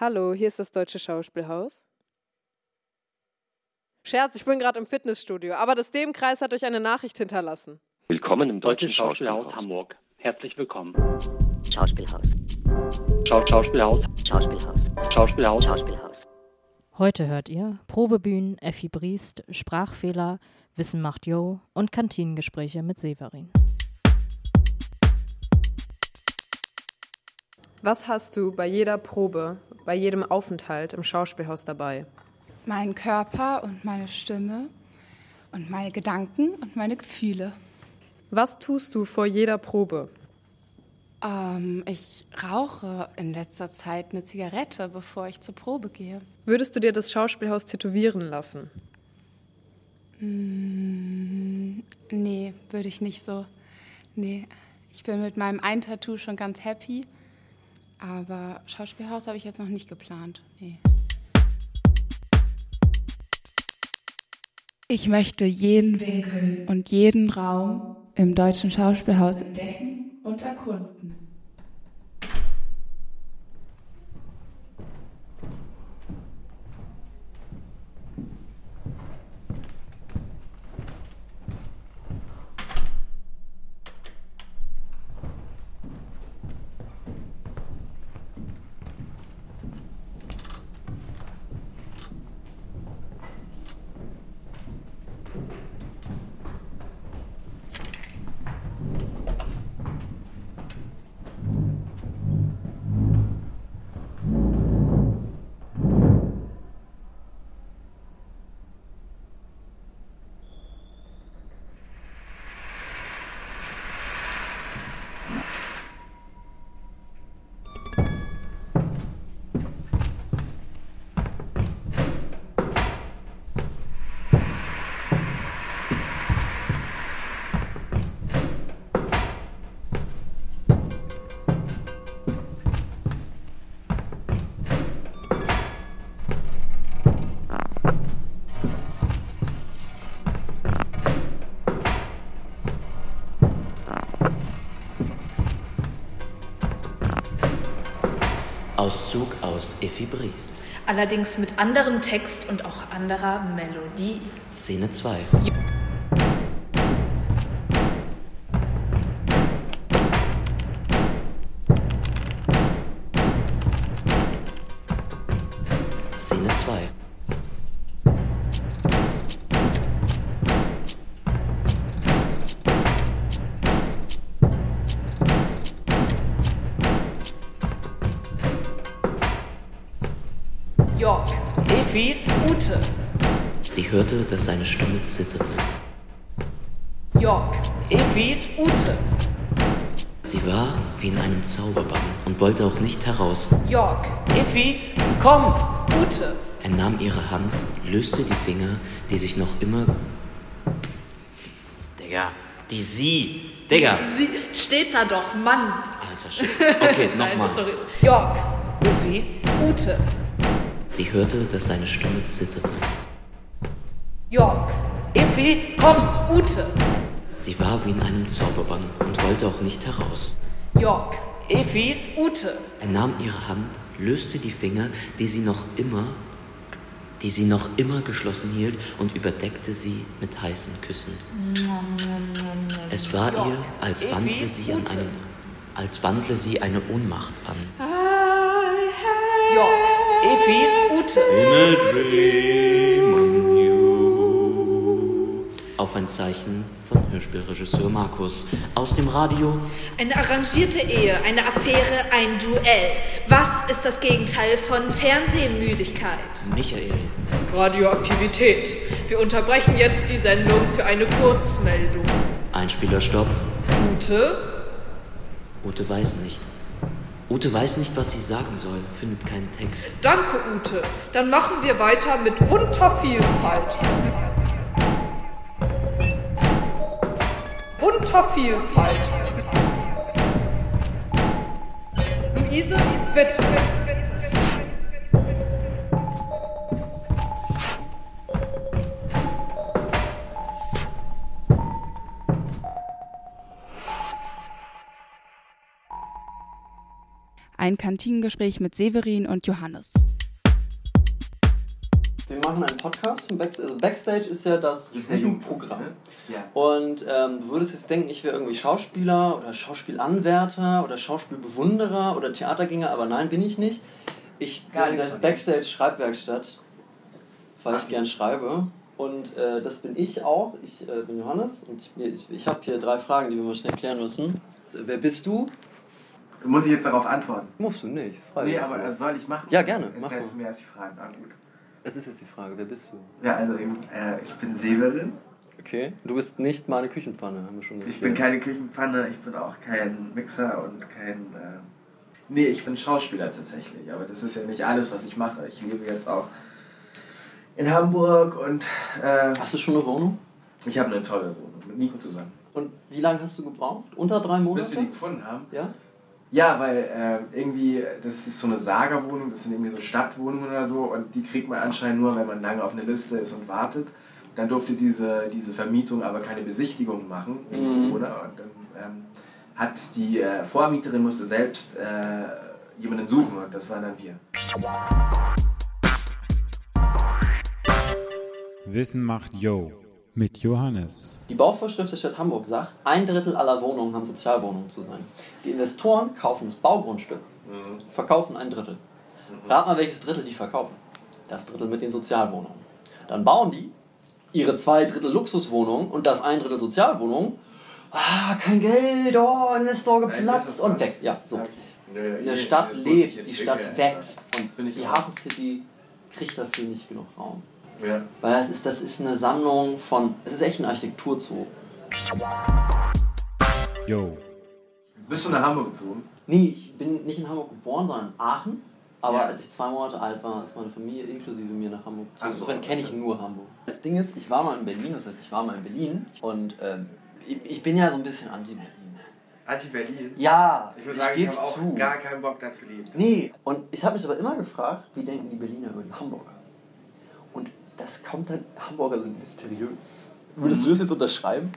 Hallo, hier ist das Deutsche Schauspielhaus. Scherz, ich bin gerade im Fitnessstudio, aber das DM-Kreis hat euch eine Nachricht hinterlassen. Willkommen im Deutschen Schauspielhaus Schauspielhaus. Hamburg. Herzlich willkommen. Schauspielhaus. Schau Schauspielhaus. Schauspielhaus. Schauspielhaus. Schauspielhaus. Heute hört ihr Probebühnen, Effi Briest, Sprachfehler, Wissen macht Yo und Kantinengespräche mit Severin. Was hast du bei jeder Probe, bei jedem Aufenthalt im Schauspielhaus dabei? meinen Körper und meine Stimme und meine Gedanken und meine Gefühle. Was tust du vor jeder Probe? Ähm, ich rauche in letzter Zeit eine Zigarette, bevor ich zur Probe gehe. Würdest du dir das Schauspielhaus tätowieren lassen? Nee, würde ich nicht so. Nee, ich bin mit meinem einen Tattoo schon ganz happy. Aber Schauspielhaus habe ich jetzt noch nicht geplant. Nee. Ich möchte jeden Winkel und jeden Raum im deutschen Schauspielhaus entdecken und erkunden. Auszug aus Effi Briest. allerdings mit anderem Text und auch anderer Melodie. Szene 2. dass seine Stimme zitterte. York, Effi! Ute, Sie war wie in einem Zauberbann und wollte auch nicht heraus. York, Effi, komm! Ute, Er nahm ihre Hand, löste die Finger, die sich noch immer. Digga, die sie! Digga! sie steht da doch, Mann. Alter Shit. Okay, Nein, nochmal. sorry. York, Effi! Ute, Sie hörte, dass seine Stimme zitterte. York, Effi, komm! Ute, Sie war wie in einem Zauberbann und wollte auch nicht heraus. York, Effi! Ute, Er nahm ihre Hand, löste die Finger, die sie noch immer, die sie noch immer geschlossen hielt und überdeckte sie mit heißen Küssen. Es war ihr, als wandle sie an einem, als wandle sie eine Ohnmacht an. York, Effi! Ute, Auf ein Zeichen von Hörspielregisseur Markus. Aus dem Radio Eine arrangierte Ehe, eine Affäre, ein Duell. Was ist das Gegenteil von Fernsehmüdigkeit? Michael. Radioaktivität. Wir unterbrechen jetzt die Sendung für eine Kurzmeldung. Einspielerstopp. Ute, Ute weiß nicht. Ute weiß nicht, was sie sagen soll, findet keinen Text. danke Ute. Dann machen wir weiter mit bunter Vielfalt. Bunter Vielfalt. Luise Witte. ein Kantinengespräch mit Severin und Johannes. Wir machen einen Podcast. Backstage. Also Backstage ist ja das Jugendprogramm. Ja. Und ähm, du würdest jetzt denken, ich wäre irgendwie Schauspieler oder Schauspielanwärter oder Schauspielbewunderer oder Theatergänger, aber nein, bin ich nicht. Ich Gar bin in der. Backstage-Schreibwerkstatt, weil ich Ach. gern schreibe. Und äh, das bin ich auch. Ich äh, bin Johannes und ich, ich, ich habe hier drei Fragen, die wir mal schnell klären müssen. Wer bist du? Muss ich jetzt darauf antworten? Musst du nicht. ist Nee, aber das soll ich machen? Ja, gerne, mach Erzählst du mal. mir erst die Fragen an. Es ist jetzt die Frage, wer bist du? Ja, also eben, äh, ich bin Severin. Okay. Du bist nicht meine Küchenpfanne, haben wir schon Ich geklärt. bin keine Küchenpfanne, ich bin auch kein Mixer und kein. Äh nee, ich bin Schauspieler tatsächlich, aber das ist ja nicht alles, was ich mache. Ich lebe jetzt auch in Hamburg und äh, Hast du schon eine Wohnung? ich habe eine tolle Wohnung mit Nico zusammen. Und wie lange hast du gebraucht? Unter drei Monate? Bis wir die gefunden haben. Ja? Ja, weil äh, irgendwie, das ist so eine Saga-Wohnung, das sind irgendwie so Stadtwohnungen oder so und die kriegt man anscheinend nur, wenn man lange auf eine Liste ist und wartet. Dann durfte diese, diese Vermietung aber keine Besichtigung machen wegen Mhm. Corona und dann ähm, hat die äh, Vormieterin musste selbst äh, jemanden suchen und das waren dann wir. Wissen macht Yo mit Johannes. Die Bauvorschrift der Stadt Hamburg sagt, ein Drittel aller Wohnungen haben Sozialwohnungen zu sein. Die Investoren kaufen das Baugrundstück, verkaufen ein Drittel. Rat mal, welches Drittel die verkaufen. Das Drittel mit den Sozialwohnungen. Dann bauen die ihre zwei Drittel Luxuswohnungen und das ein Drittel Sozialwohnungen. Ah, kein Geld, oh, Investor geplatzt und weg. Ja, so. Eine Stadt lebt, die Stadt wächst und die Hafen City kriegt dafür nicht genug Raum. Ja. Weil das ist, das ist eine Sammlung von, es ist echt ein Architekturzoo. Yo. Bist du nach Hamburg gezogen? Nee, ich bin nicht in Hamburg geboren, sondern in Aachen. Aber Ja. als ich zwei Monate alt war, ist meine Familie inklusive mir nach Hamburg gezogen. Insofern kenne ich nur Hamburg. Das Ding ist, ich war mal in Berlin, das heißt, ich war mal in Berlin und ähm, ich, ich bin ja so ein bisschen anti-Berlin. Anti-Berlin? Ja, Ich würde sagen, ich geb's habe auch zu. gar keinen Bock da zu leben. Nee, und ich habe mich aber immer gefragt, wie denken die Berliner über die Hamburger? Und das kommt dann, Hamburger sind mysteriös. Würdest du das jetzt unterschreiben?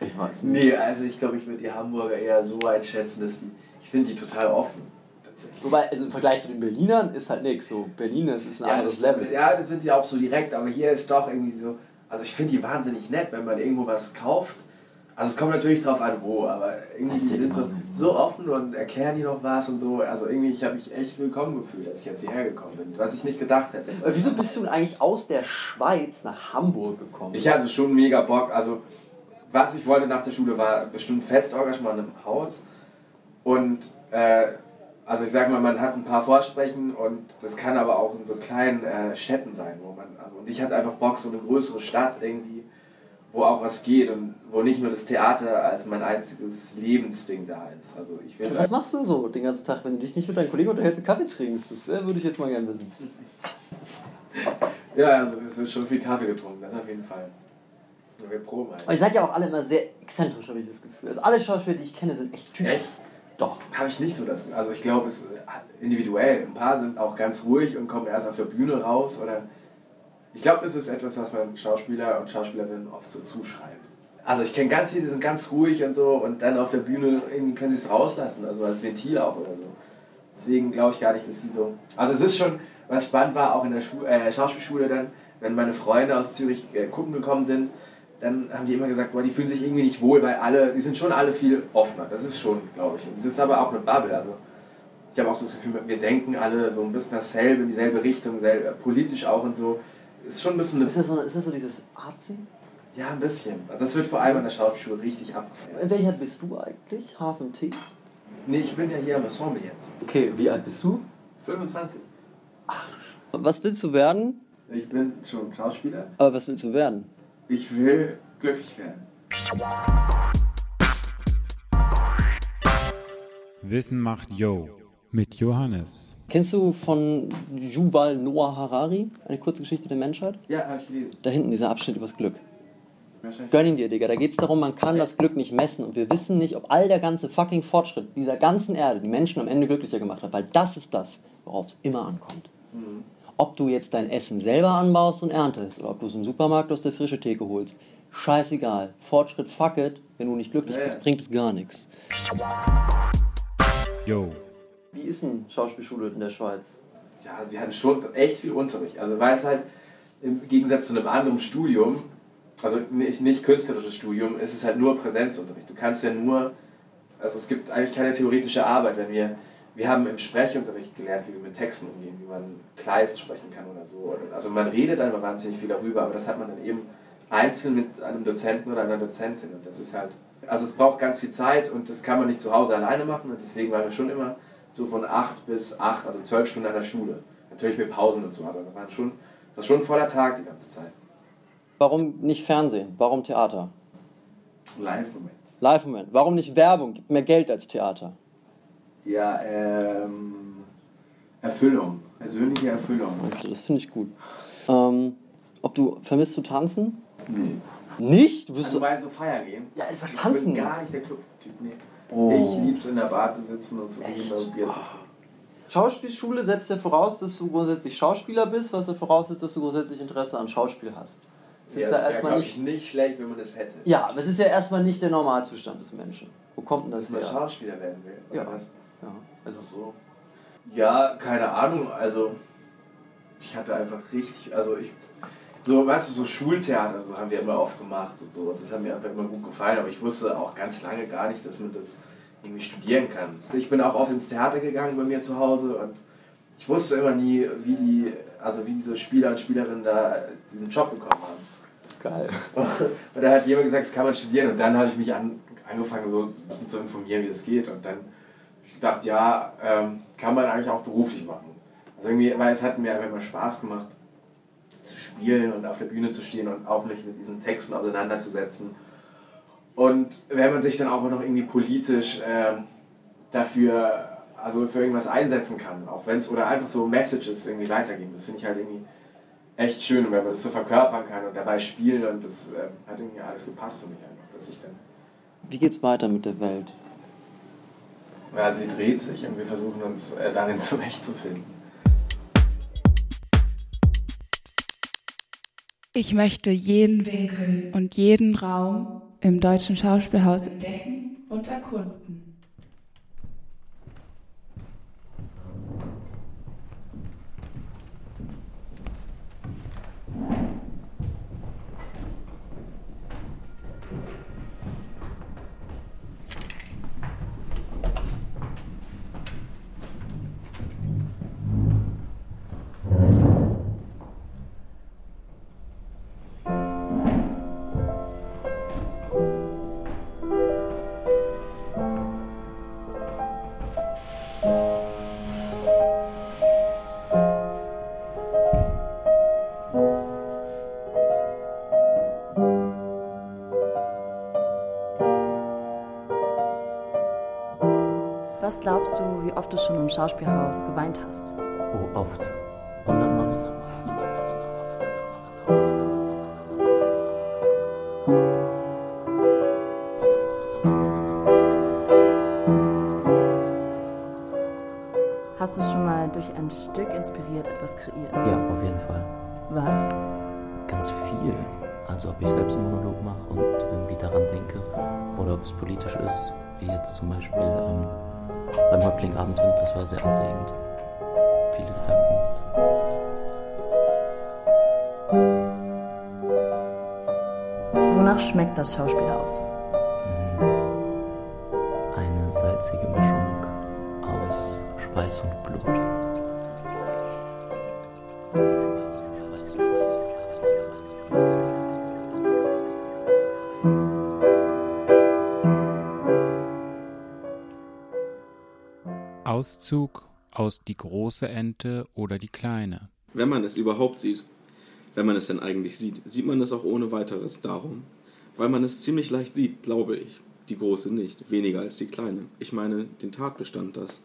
Ich weiß nicht. Nee, also ich glaube, ich würde die Hamburger eher so einschätzen, dass die. Ich finde die total offen. Wobei, also im Vergleich zu den Berlinern ist halt nix. So, Berlin ist, ist ein Ja, anderes das, Level. ja, das sind die auch so direkt, aber hier ist doch irgendwie so. Also ich finde die wahnsinnig nett, wenn man irgendwo was kauft. Also es kommt natürlich drauf an, wo, aber irgendwie die ja sind so, so offen und erklären die noch was und so. Also irgendwie, ich habe mich echt willkommen gefühlt, als ich jetzt hierher gekommen bin, was ich nicht gedacht hätte. Aber wieso bist du denn eigentlich aus der Schweiz nach Hamburg gekommen? Ich hatte schon mega Bock. Also, was ich wollte nach der Schule war bestimmt Festengagement im Haus. Und, äh, also ich sag mal, man hat ein paar Vorsprechen und das kann aber auch in so kleinen äh, Städten sein, wo man, also, und ich hatte einfach Bock, so eine größere Stadt irgendwie, wo auch was geht und wo nicht nur das Theater als mein einziges Lebensding da ist. Also, ich will Was machst du so den ganzen Tag, wenn du dich nicht mit deinen Kollegen unterhältst und Kaffee trinkst? Das äh, würde ich jetzt mal gerne wissen. Ja, also es wird schon viel Kaffee getrunken, das auf jeden Fall. Wir proben halt. Aber ihr seid ja auch alle immer sehr exzentrisch, habe ich das Gefühl. Also alle Schauspieler, die ich kenne, sind echt typisch. Echt? Doch. Habe ich nicht so das. Also ich glaube, es ist individuell. Ein paar sind auch ganz ruhig und kommen erst auf der Bühne raus. Oder ich glaube, es ist etwas, was man Schauspieler und Schauspielerinnen oft so zuschreibt. Also ich kenne ganz viele, die sind ganz ruhig und so und dann auf der Bühne können sie es rauslassen, also als Ventil auch oder so. Deswegen glaube ich gar nicht, dass die so. Also es ist schon, was spannend war, auch in der Schu äh, Schauspielschule dann, wenn meine Freunde aus Zürich äh, gucken gekommen sind, dann haben die immer gesagt, boah, die fühlen sich irgendwie nicht wohl, weil alle, die sind schon alle viel offener. Das ist schon, glaube ich. Und es ist aber auch eine Bubble. Also ich habe auch so das Gefühl, wir denken alle so ein bisschen dasselbe, in dieselbe Richtung, selbe, politisch auch und so. Ist schon ein bisschen eine, Ist das so, ist das so dieses Arzi? Ja, ein bisschen. Also das wird vor allem an der Schauspielschule richtig abgefeiert. In welcher bist du eigentlich? HFMT? Nee, ich bin ja hier am Ensemble jetzt. Okay, wie alt bist du? 25. Was willst du werden? Ich bin schon Schauspieler. Aber was willst du werden? Ich will glücklich werden. Wissen macht Yo mit Johannes. Kennst du von Yuval Noah Harari, eine kurze Geschichte der Menschheit? Ja, hab ich gelesen. Da hinten dieser Abschnitt übers Glück. Gönn ihn dir, Digga. Da geht es darum, man kann das Glück nicht messen und wir wissen nicht, ob all der ganze fucking Fortschritt dieser ganzen Erde die Menschen am Ende glücklicher gemacht hat, weil das ist das, worauf es immer ankommt. Mhm. Ob du jetzt dein Essen selber anbaust und erntest oder ob du es im Supermarkt aus der frische Theke holst, scheißegal. Fortschritt, fuck it. Wenn du nicht glücklich Ja, ja. bist, bringt es gar nichts. Yo. Wie ist denn Schauspielschule in der Schweiz? Ja, also wir hatten schon echt viel Unterricht. Also weil es halt im Gegensatz zu einem anderen Studium, also nicht, nicht künstlerisches Studium, ist es halt nur Präsenzunterricht. Du kannst ja nur, also es gibt eigentlich keine theoretische Arbeit, wenn wir, wir haben im Sprechunterricht gelernt, wie wir mit Texten umgehen, wie man Kleist sprechen kann oder so. Also man redet einfach wahnsinnig viel darüber, aber das hat man dann eben einzeln mit einem Dozenten oder einer Dozentin. Und das ist halt, also es braucht ganz viel Zeit und das kann man nicht zu Hause alleine machen und deswegen waren wir schon immer so von acht bis acht, also zwölf Stunden an der Schule. Natürlich mit Pausen und so, aber das war schon, das war schon ein voller Tag die ganze Zeit. Warum nicht Fernsehen? Warum Theater? Live-Moment. Live-Moment. Warum nicht Werbung? Gibt mehr Geld als Theater. Ja, ähm, Erfüllung. Persönliche Erfüllung. Okay, das finde ich gut. Ähm, ob du vermisst du tanzen? Nee. Nicht? Du bist Also so. meinst du feiern gehen? Ja, einfach Ich tanzen. bin gar nicht der Club-Typ, nee. Oh. Ich lieb's in der Bar zu sitzen und zu gehen und Bier zu trinken. Schauspielschule setzt ja voraus, dass du grundsätzlich Schauspieler bist, was ja voraussetzt, dass du grundsätzlich Interesse an Schauspiel hast. Das ist Ja, ja, das wäre, erstmal nicht. ich, nicht schlecht, wenn man das hätte. Ja, aber es ist ja erstmal nicht der Normalzustand des Menschen. Wo kommt denn das Dass man her? Schauspieler werden will. oder Ja. Was? Ja, also so. Ja, keine Ahnung. Also, ich hatte einfach richtig. Also, ich. So, weißt du, so Schultheater so haben wir immer oft gemacht und so. Und das hat mir einfach immer gut gefallen. Aber ich wusste auch ganz lange gar nicht, dass man das irgendwie studieren kann. Ich bin auch oft ins Theater gegangen bei mir zu Hause und ich wusste immer nie, wie die, also wie diese Spieler und Spielerinnen da diesen Job bekommen haben. Geil. Und da hat jemand gesagt, das kann man studieren. Und dann habe ich mich an, angefangen, so ein bisschen zu informieren, wie das geht. Und dann gedacht, ja, ähm, kann man eigentlich auch beruflich machen. Also irgendwie, weil es hat mir einfach immer Spaß gemacht, zu spielen und auf der Bühne zu stehen und auch mich mit diesen Texten auseinanderzusetzen. Und wenn man sich dann auch noch irgendwie politisch ähm, dafür, also für irgendwas einsetzen kann, auch wenn es, oder einfach so Messages irgendwie weitergeben, das finde ich halt irgendwie echt schön, wenn man das so verkörpern kann und dabei spielen und das äh, hat irgendwie alles gepasst für mich einfach, dass ich dann, Wie geht's weiter mit der Welt? Ja, sie dreht sich und wir versuchen uns äh, darin zurechtzufinden. Ich möchte jeden Winkel und jeden Raum im Deutschen Schauspielhaus entdecken und erkunden. Was glaubst du, wie oft du schon im Schauspielhaus geweint hast? Oh, oft. Hundertmal. Hast du schon mal durch ein Stück inspiriert etwas kreiert? Ja, auf jeden Fall. Was? Ganz viel. Also ob ich selbst einen Monolog mache und irgendwie daran denke oder ob es politisch ist, wie jetzt zum Beispiel ähm, beim Häuptling Abendwind, das war sehr anregend. Viele Gedanken. Wonach schmeckt das Schauspielhaus? Eine salzige Mischung aus Schweiß und Blut. Auszug aus Die große Ente oder die kleine. Wenn man es überhaupt sieht, wenn man es denn eigentlich sieht, sieht man es auch ohne weiteres darum. Weil man es ziemlich leicht sieht, glaube ich. Die große nicht, weniger als die kleine. Ich meine, den Tatbestand das.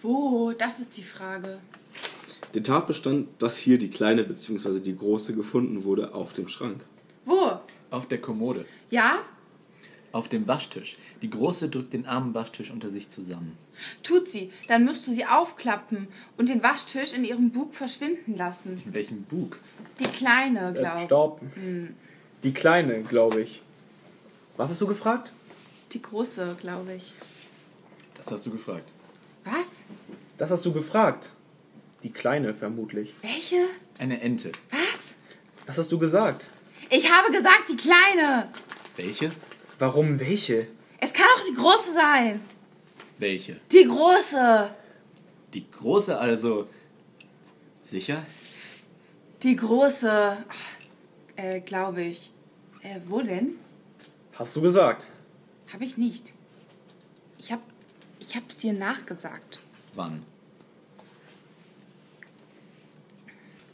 Wo? Das ist die Frage. Den Tatbestand, dass hier die kleine bzw. die große gefunden wurde auf dem Schrank. Wo? Auf der Kommode. Ja? Auf dem Waschtisch. Die große drückt den armen Waschtisch unter sich zusammen. Tut sie. Dann musst du sie aufklappen und den Waschtisch in ihrem Bug verschwinden lassen. In welchem Bug? Die kleine, Äh, glaube Stopp. Hm. Die Kleine, glaube ich. Was hast du gefragt? Die große, glaube ich. Das hast du gefragt. Was? Das hast du gefragt. Die Kleine vermutlich. Welche? Eine Ente. Was? Das hast du gesagt. Ich habe gesagt, die Kleine. Welche? Warum welche? Es kann auch die Große sein. Welche? Die Große. Die große also. Sicher? Die Große. Äh, glaube ich. Äh, wo denn? Hast du gesagt. Habe ich nicht. Ich hab. Ich hab's dir nachgesagt. Wann?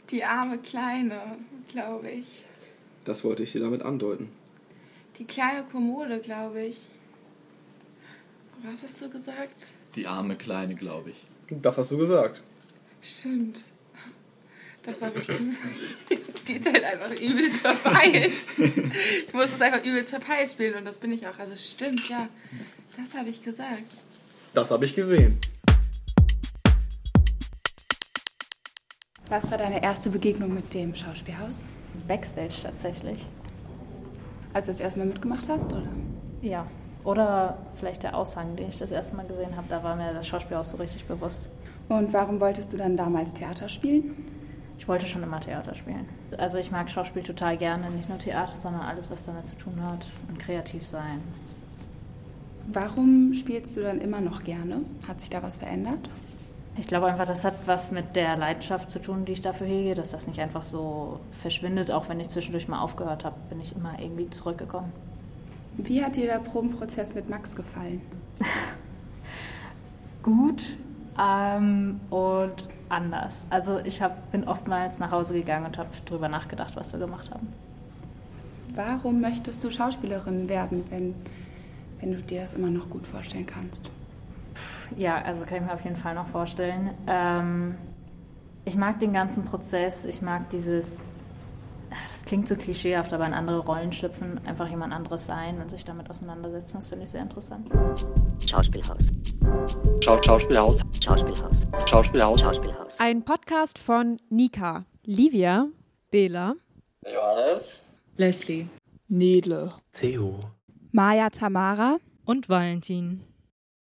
Die arme Kleine, glaube ich. Das wollte ich dir damit andeuten. Die kleine Kommode, glaube ich. Was hast du gesagt? Die arme Kleine, glaube ich. Das hast du gesagt. Stimmt. Das habe ich gesagt. Die ist halt einfach übelst verpeilt. Ich muss es einfach übelst verpeilt spielen und das bin ich auch. Also stimmt, ja. Das habe ich gesagt. Das habe ich gesehen. Was war deine erste Begegnung mit dem Schauspielhaus? Backstage tatsächlich. Als du das erste Mal mitgemacht hast, oder? Ja. Oder vielleicht der Aushang, den ich das erste Mal gesehen habe, da war mir das Schauspielhaus so richtig bewusst. Und warum wolltest du dann damals Theater spielen? Ich wollte schon immer Theater spielen. Also ich mag Schauspiel total gerne, nicht nur Theater, sondern alles, was damit zu tun hat und kreativ sein. Warum spielst du dann immer noch gerne? Hat sich da was verändert? Ich glaube einfach, das hat was mit der Leidenschaft zu tun, die ich dafür hege, dass das nicht einfach so verschwindet. Auch wenn ich zwischendurch mal aufgehört habe, bin ich immer irgendwie zurückgekommen. Wie hat dir der Probenprozess mit Max gefallen? Gut ähm, und anders. Also ich hab, bin oftmals nach Hause gegangen und habe darüber nachgedacht, was wir gemacht haben. Warum möchtest du Schauspielerin werden, wenn, wenn du dir das immer noch gut vorstellen kannst? Ja, also kann ich mir auf jeden Fall noch vorstellen. Ähm, ich mag den ganzen Prozess, ich mag dieses, das klingt so klischeehaft, aber in andere Rollen schlüpfen, einfach jemand anderes sein und sich damit auseinandersetzen, das finde ich sehr interessant. Schauspielhaus. Schau Schauspielhaus. Schauspielhaus. Schauspielhaus. Schauspielhaus. Ein Podcast von Nika, Livia, Bela, Johannes, Leslie, Nedle, Theo, Maja Tamara und Valentin.